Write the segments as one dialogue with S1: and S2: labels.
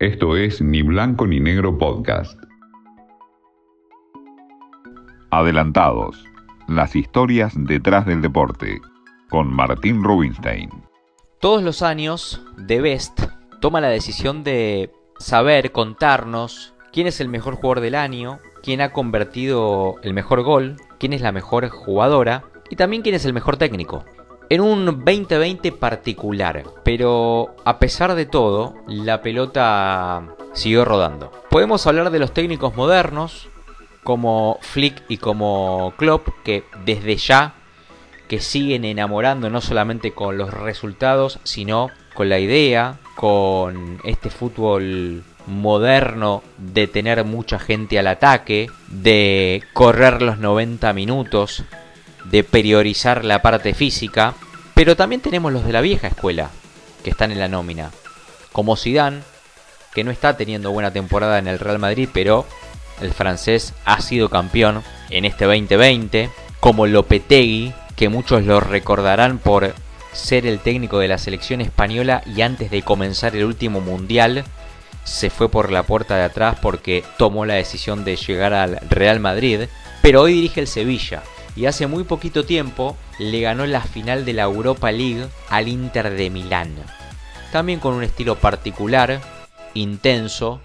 S1: Esto es Ni Blanco ni Negro Podcast. Adelantados. Las historias detrás del deporte. Con Martín Rubinstein.
S2: Todos los años, The Best toma la decisión de saber, contarnos quién es el mejor jugador del año, quién ha convertido el mejor gol, quién es la mejor jugadora y también quién es el mejor técnico en un 2020 particular, pero a pesar de todo, la pelota siguió rodando. Podemos hablar de los técnicos modernos, como Flick y como Klopp, que desde ya que siguen enamorando no solamente con los resultados, sino con la idea, con este fútbol moderno de tener mucha gente al ataque, de correr los 90 minutos, de priorizar la parte física, pero también tenemos los de la vieja escuela que están en la nómina, como Zidane, que no está teniendo buena temporada en el Real Madrid, pero el francés ha sido campeón en este 2020, como Lopetegui, que muchos lo recordarán por ser el técnico de la selección española y antes de comenzar el último mundial se fue por la puerta de atrás porque tomó la decisión de llegar al Real Madrid, pero hoy dirige el Sevilla y hace muy poquito tiempo le ganó la final de la Europa League al Inter de Milán. También con un estilo particular, intenso,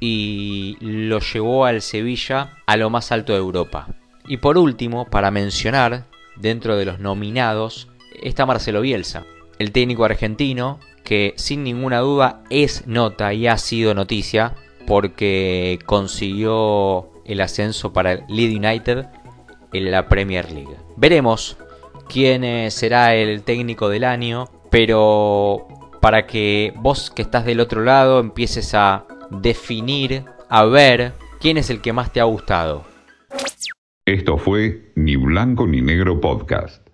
S2: y lo llevó al Sevilla a lo más alto de Europa. Y por último, para mencionar, dentro de los nominados, está Marcelo Bielsa, el técnico argentino que sin ninguna duda es nota y ha sido noticia porque consiguió el ascenso para el Lead United en la Premier League. Veremos quién eh, será el técnico del año, pero para que vos que estás del otro lado empieces a definir, a ver quién es el que más te ha gustado.
S1: Esto fue Ni Blanco ni Negro Podcast.